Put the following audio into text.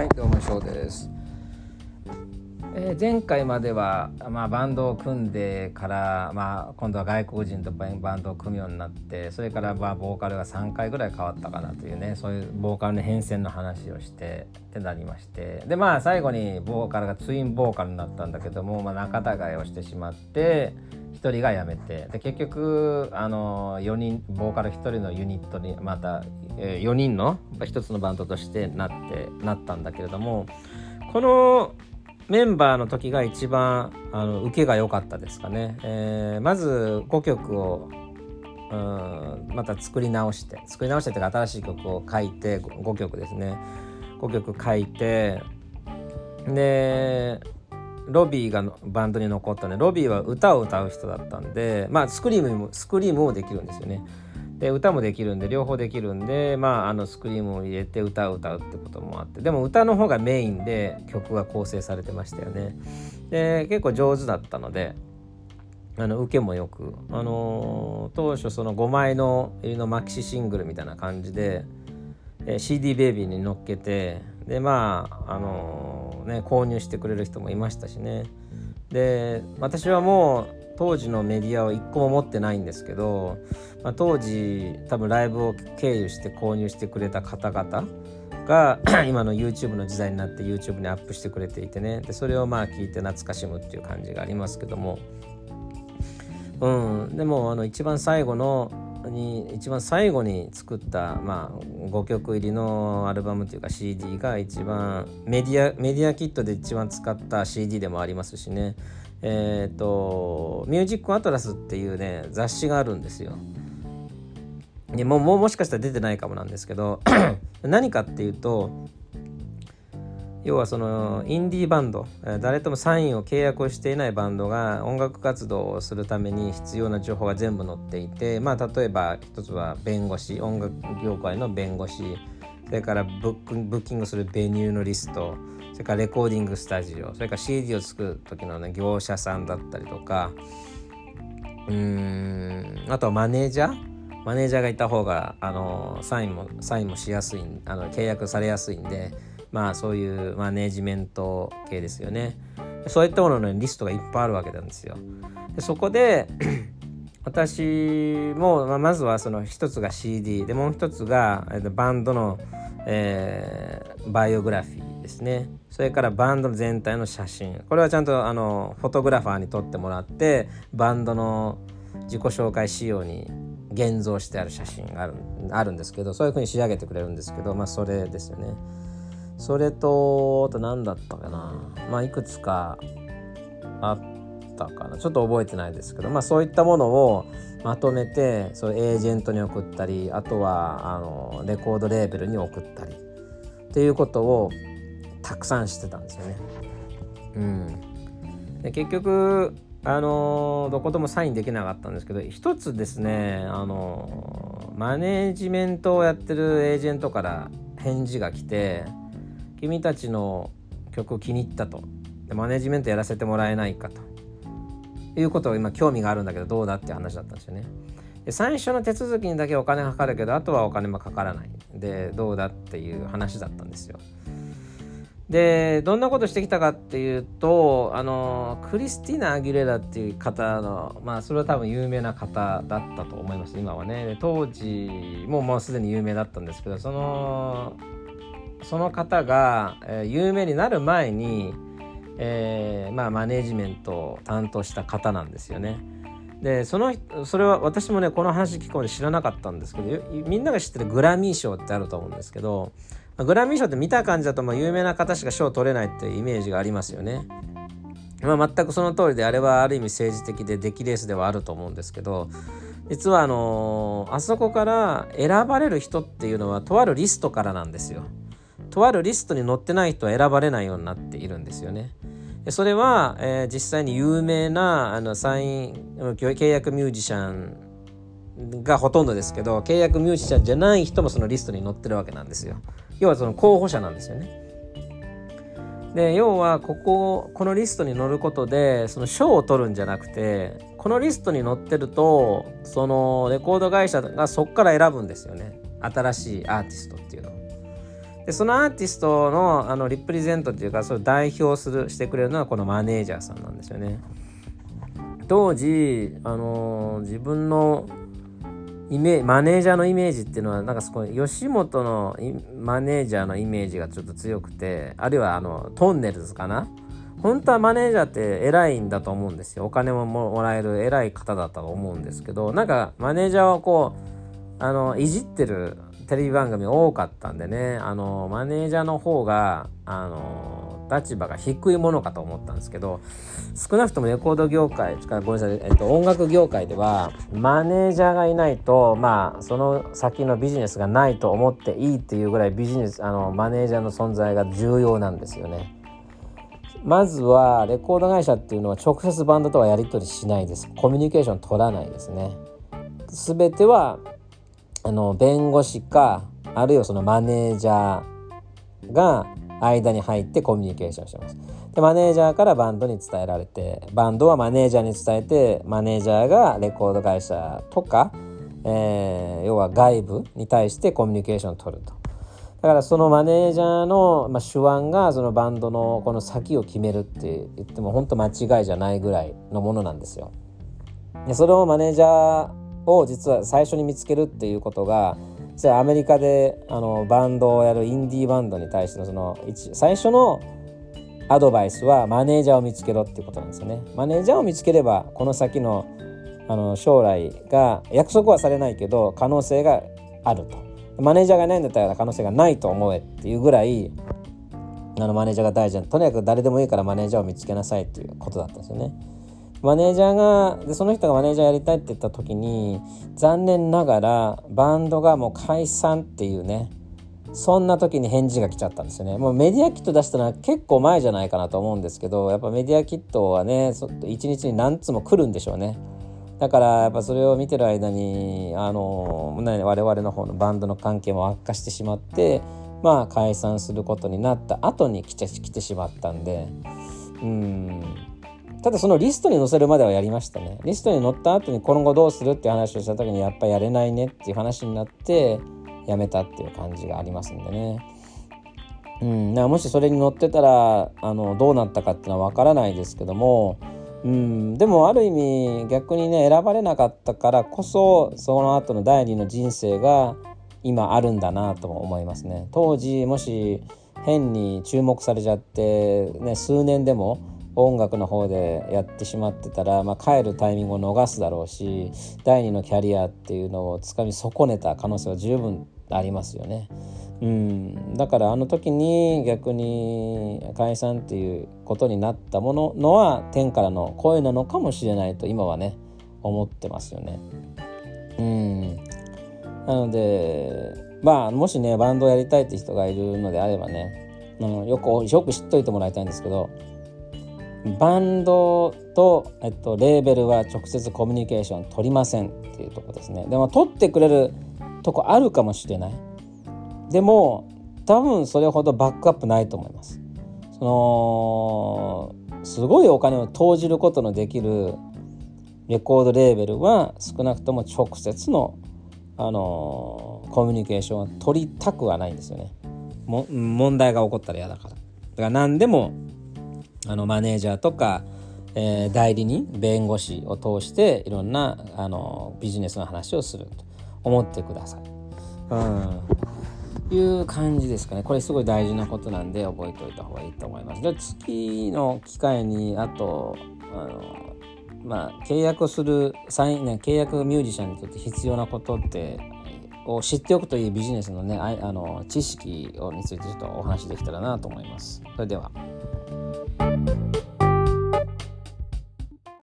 はいどうも翔です、えー前回までは、まあ、バンドを組んでから、まあ、今度は外国人とバンドを組むようになってそれからまあボーカルが3回ぐらい変わったかなというねそういうボーカルの変遷の話をしてってなりまして。でまあ最後にボーカルがツインボーカルになったんだけども、まあ、仲違いをしてしまって1人が辞めてで結局あの4人ボーカル1人のユニットにまた、え4人の1つのバンドとしてなってなったんだけれどもこのメンバーの時が一番あの受けが良かったですかね、えーまず5曲をうんまた作り直して作り直してというか新しい曲を書いて 5, 曲ですね。5曲書いてでロビーがバンドに残ったねロビーは歌を歌う人だったんでまあスクリームもスクリームもできるんですよね。で歌もできるんで両方できるんでまああのスクリームを入れて歌を歌うってこともあってでも歌の方がメインで曲が構成されてましたよね。で結構上手だったのであの受けもよく、あのー当初その5枚の入りのマキシシングルみたいな感じで、え CD ベイビーに乗っけてでまあ、あのーね、購入してくれる人もいましたしね。で私はもう当時のメディアを1個も持ってないんですけど、まあ、当時多分ライブを経由して購入してくれた方々が 今の YouTube の時代になって YouTube にアップしてくれていてね。でそれをまあ聞いて懐かしむっていう感じがありますけども。うん。でもあの一番最後のに一番最後に作った、まあ、5曲入りのアルバムというか CD が一番メディアメディアキットで一番使った CD でもありますしねえっ、と「ミュージックアトラス」っていうね雑誌があるんですよ。でももうもしかしたら出てないかもなんですけど 何かっていうと要はそのインディーバンド誰ともサインを契約をしていないバンドが音楽活動をするために必要な情報が全部載っていてまあ例えば一つは弁護士音楽業界の弁護士それからブッキングするベニューのリストそれからレコーディングスタジオそれから CD を作る時の、ね、業者さんだったりとかうんあとはマネージャーマネージャーがいた方があのサインもサインもしやすいあの契約されやすいんでまあそういうマネージメント系ですよね。そういったもののリストがいっぱいあるわけなんですよ。でそこで 私も、まあ、まずはその一つが CD でもう一つがえっとバンドの、えーバイオグラフィーですね。それからバンドの全体の写真。これはちゃんとあのフォトグラファーに撮ってもらってバンドの自己紹介仕様に現像してある写真があるあるんですけどそういう風に仕上げてくれるんですけどまあそれですよね。それとあと何だったかな。まあいくつかあったかな。ちょっと覚えてないですけどまあそういったものをまとめてそうエージェントに送ったりあとはあのレコードレーベルに送ったりっていうことをたくさんしてたんですよね。うん、で結局あのどこともサインできなかったんですけど一つですねあのマネージメントをやってるエージェントから返事が来て「君たちの曲気に入った」とで「マネジメントやらせてもらえないか」ということを今興味があるんだけどどうだって話だったんですよね。で最初の手続きにだけお金がかかるけどあとはお金もかからないでどうだっていう話だったんですよ。でどんなことしてきたかっていうとあのクリスティーナ・アギレラっていう方のまあそれは多分有名な方だったと思います今はね当時ももうすでに有名だったんですけどそのその方が、えー有名になる前に、えーまあ、マネジメントを担当した方なんですよね。でそのそれは私もねこの話聞くまで知らなかったんですけどみんなが知ってるグラミー賞ってあると思うんですけどグラミー賞って見た感じだとまあ有名な方しか賞取れないっていうイメージがありますよね。まあ、全くその通りであれはある意味政治的で出来レースではあると思うんですけど実はあのあそこから選ばれる人っていうのはとあるリストからなんですよ。とあるリストに載ってない人は選ばれないようになっているんですよね。それは、えー実際に有名なあのサイン契約ミュージシャンがほとんどですけど契約ミュージシャンじゃない人もそのリストに載ってるわけなんですよ。要はその候補者なんですよね。で要はこここのリストに載ることでその賞を取るんじゃなくてこのリストに載ってるとそのレコード会社がそこから選ぶんですよね新しいアーティストっていうのを。でそのアーティストのあのリプレゼントっていうかそれを代表するしてくれるのはこのマネージャーさんなんですよね。当時、あのー、自分のイメマネージャーのイメージっていうのはなんかそこ吉本のマネージャーのイメージがちょっと強くてあるいはあのトンネルズかな？本当はマネージャーって偉いんだと思うんですよお金ももらえる偉い方だったと思うんですけどなんかマネージャーをこうあのいじってるテレビ番組多かったんでねあのマネージャーの方があの立場が低いものかと思ったんですけど少なくともレコード業界ごめんなさい、えっと、音楽業界ではマネージャーがいないとまあその先のビジネスがないと思っていいっていうぐらいビジネスあのマネージャーの存在が重要なんですよね。まずはレコード会社っていうのは直接バンドとはやり取りしないですコミュニケーション取らないですね全てはあの弁護士かあるいはそのマネージャーが間に入ってコミュニケーションしてます。でマネージャーからバンドに伝えられてバンドはマネージャーに伝えてマネージャーがレコード会社とか、えー、要は外部に対してコミュニケーションを取ると。だからそのマネージャーの、まあ、手腕がそのバンドのこの先を決めるって言っても本当間違いじゃないぐらいのものなんですよ。でそれをマネージャーを実は最初に見つけるっていうことがじゃあアメリカであのバンドをやるインディーバンドに対してのその最初のアドバイスはマネージャーを見つけろっていうことなんですよね。マネージャーを見つければこの先のあの将来が約束はされないけど可能性があると。マネージャーがいないんだったら可能性がないと思えっていうぐらいあのマネージャーが大事なとにかく誰でもいいからマネージャーを見つけなさいっていうことだったんですよね。マネージャーがでその人がマネージャーやりたいって言った時に残念ながらバンドがもう解散っていうねそんな時に返事が来ちゃったんですよね。もうメディアキット出したのは結構前じゃないかなと思うんですけどやっぱメディアキットはね一日に何つも来るんでしょうね。だからやっぱそれを見てる間にあの我々の方のバンドの関係も悪化してしまってまあ解散することになった後に来て来てしまったんでうん。ただそのリストに載せるまではやりましたね。リストに載った後に今後どうするって話をした時にやっぱやれないねっていう話になってやめたっていう感じがありますんでね。うん、もしそれに載ってたらあのどうなったかっていうのは分からないですけども、うん、でもある意味逆にね選ばれなかったからこそその後の第二の人生が今あるんだなと思いますね。当時もし変に注目されちゃって、ね、数年でも音楽の方でやってしまってたら、まあ、帰るタイミングを逃すだろうし第二のキャリアっていうのをつかみ損ねた可能性は十分ありますよね。うん、だからあの時に逆に解散っていうことになったもののは天からの声なのかもしれないと今はね思ってますよね。うんなのでまあもしねバンドやりたいって人がいるのであればね、うん、よくよく知っといてもらいたいんですけどバンドと、えっと、レーベルは直接コミュニケーション取りませんっていうとこですね。でも取ってくれるとこあるかもしれない。でも多分それほどバックアップないと思います。そのすごいお金を投じることのできるレコードレーベルは少なくとも直接の、あのー、コミュニケーションは取りたくはないんですよね。問題が起こったら嫌だから。だから何でもあのマネージャーとか、えー、代理人弁護士を通していろんなあのビジネスの話をすると思ってください。うんいう感じですかね。これすごい大事なことなんで覚えておいた方がいいと思います。で次の機会にあとあのまあ契約するサイン、ね、契約ミュージシャンにとって必要なことってを知っておくといいビジネスのねああの知識をについてちょっとお話できたらなと思います。それでは。Thank you